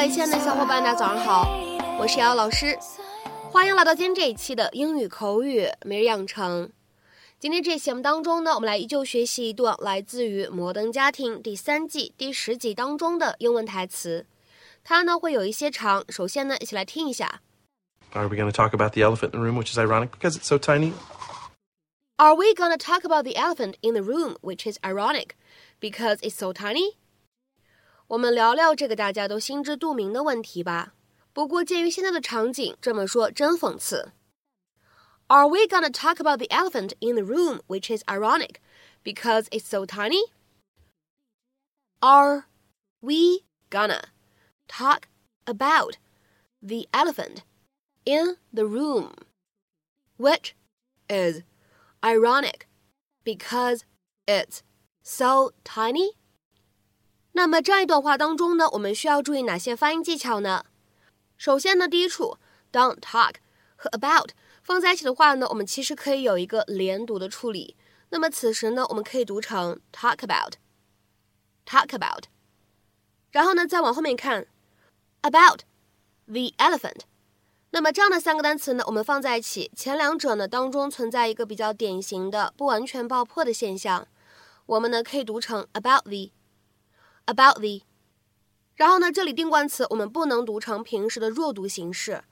位亲爱的小伙伴，大家早上好，我是瑶瑶老师，欢迎来到今天这一期的英语口语每日养成。今天这节目当中呢，我们来依旧学习一段来自于《摩登家庭》第三季第十集当中的英文台词，它呢会有一些长，首先呢，一起来听一下。Are we going to talk about the elephant in the room, which is ironic because it's so tiny? Are we gonna talk about the elephant in the room, which is ironic because it's so tiny? 我们聊聊这个大家都心知肚明的问题吧。不过鉴于现在的场景，这么说真讽刺。Are we gonna talk about the elephant in the room, which is ironic because it's so tiny? Are we gonna talk about the elephant in the room, which is ironic because it's so tiny? 那么这样一段话当中呢，我们需要注意哪些发音技巧呢？首先呢，第一处 “don't talk” 和 about 放在一起的话呢，我们其实可以有一个连读的处理。那么此时呢，我们可以读成 talk about，talk about。然后呢，再往后面看 about the elephant。那么这样的三个单词呢，我们放在一起，前两者呢当中存在一个比较典型的不完全爆破的现象，我们呢可以读成 about the” About the。然后呢，这里定冠词我们不能读成平时的弱读形式，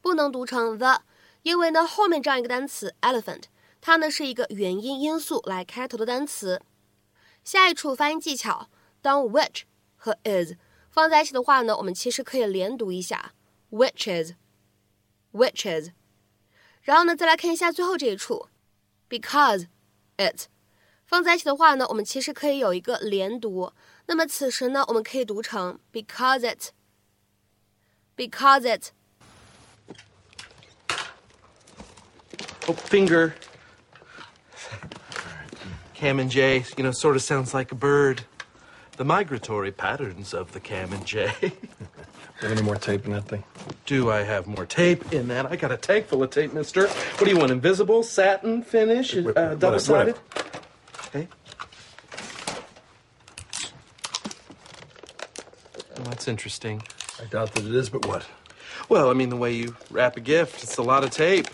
不能读成 the，因为呢后面这样一个单词 elephant，它呢是一个元音因素来开头的单词。下一处发音技巧，当 which 和 is 放在一起的话呢，我们其实可以连读一下 which is，which is 然后呢，再来看一下最后这一处，because it 放在一起的话呢，我们其实可以有一个连读。那么此时呢，我们可以读成 because it，because it。Oh, finger. Cam and Jay, you know, sort of sounds like a bird. The migratory patterns of the Cam and Jay. Have any more tape in that thing? Do I have more tape in that? I got a tank full of tape, mister. What do you want? Invisible, satin, finish, uh, double sided? Okay. That's interesting. I doubt that it is, but what? Well, I mean, the way you wrap a gift, it's a lot of tape.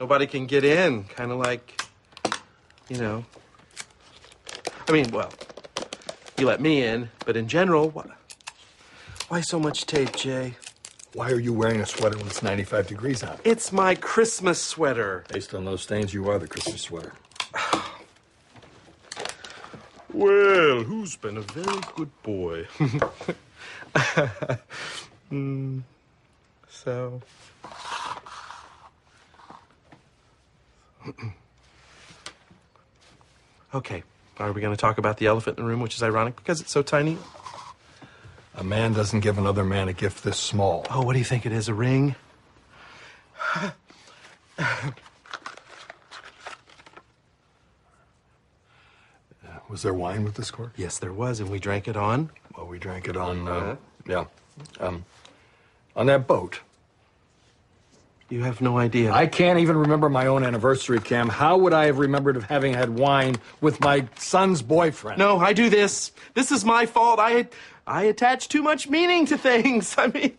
Nobody can get in. Kind of like, you know. I mean, well, you let me in, but in general, what? Why so much tape, Jay? Why are you wearing a sweater when it's 95 degrees out? It's my Christmas sweater. Based on those stains, you are the Christmas sweater. Well, who's been a very good boy? mm, so. okay, are we going to talk about the elephant in the room, which is ironic because it's so tiny? A man doesn't give another man a gift this small. Oh, what do you think it is? A ring? Was there wine with this cork? Yes, there was, and we drank it on. Well, we drank it on, uh, yeah, um, on that boat. You have no idea. I can't even remember my own anniversary, Cam. How would I have remembered of having had wine with my son's boyfriend? No, I do this. This is my fault. I I attach too much meaning to things. I mean,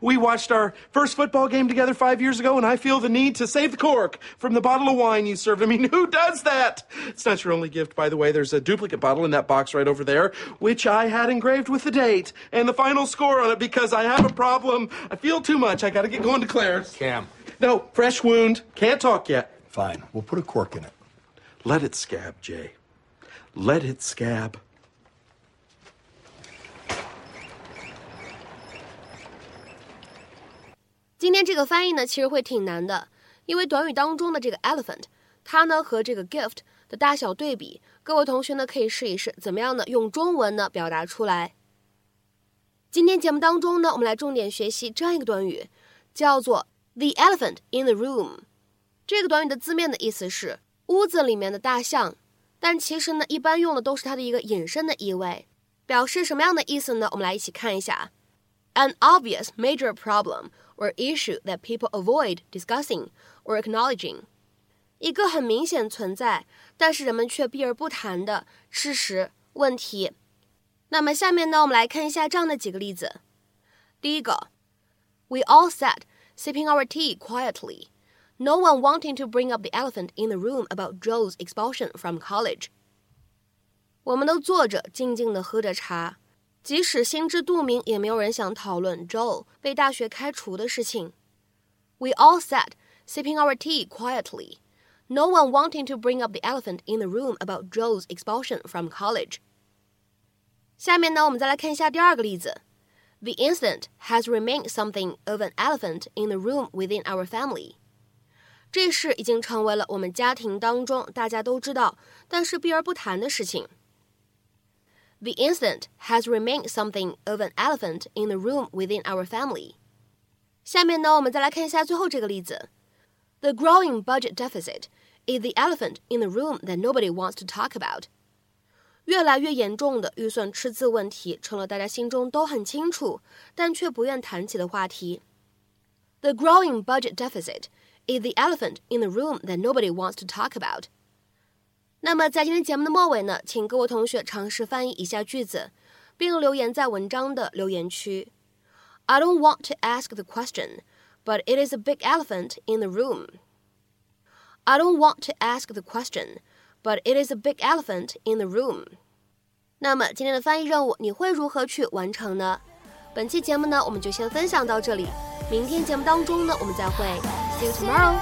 we watched our first football game together five years ago, and I feel the need to save the cork from the bottle of wine you served. I mean, who does that? It's not your only gift, by the way. There's a duplicate bottle in that box right over there, which I had engraved with the date and the final score on it because I have a problem. I feel too much. I gotta get going to Claire's. Cam. No, fresh wound. Can't talk yet. Fine. We'll put a cork in it. Let it scab, Jay. Let it scab. 天这个翻译呢，其实会挺难的，因为短语当中的这个 elephant，它呢和这个 gift 的大小对比，各位同学呢可以试一试，怎么样呢？用中文呢表达出来。今天节目当中呢，我们来重点学习这样一个短语，叫做 the elephant in the room。这个短语的字面的意思是屋子里面的大象，但其实呢，一般用的都是它的一个引申的意味，表示什么样的意思呢？我们来一起看一下，an obvious major problem。or issue that people avoid discussing or acknowledging，一个很明显存在，但是人们却避而不谈的事实问题。那么下面呢，我们来看一下这样的几个例子。 第一个，We all sat sipping our tea quietly, no one wanting to bring up the elephant in the room about Joe's expulsion from college. 我们都坐着，静静地喝着茶， 即使心知肚明，也没有人想讨论 Joe 被大学开除的事情。We all sat sipping our tea quietly, no one wanting to bring up the elephant in the room about Joe's expulsion from college. 下面呢，我们再来看一下第二个例子。The incident has remained something of an elephant in the room within our family. 这事已经成为了我们家庭当中大家都知道，但是避而不谈的事情。 the incident has remained something of an elephant in the room within our family. 下面呢，我们再来看一下最后这个例子。The growing budget deficit is the elephant in the room that nobody wants to talk about. 越来越严重的预算赤字问题成了大家心中都很清楚，但却不愿谈起的话题。The growing budget deficit is the elephant in the room that nobody wants to talk about. 那么在今天节目的末尾呢，请各位同学尝试翻译一下句子，并留言在文章的留言区。I don't want to ask the question, but it is a big elephant in the room. I don't want to ask the question, but it is a big elephant in the room. 那么今天的翻译任务你会如何去完成呢？本期节目呢，我们就先分享到这里。明天节目当中呢，我们再会。See you tomorrow.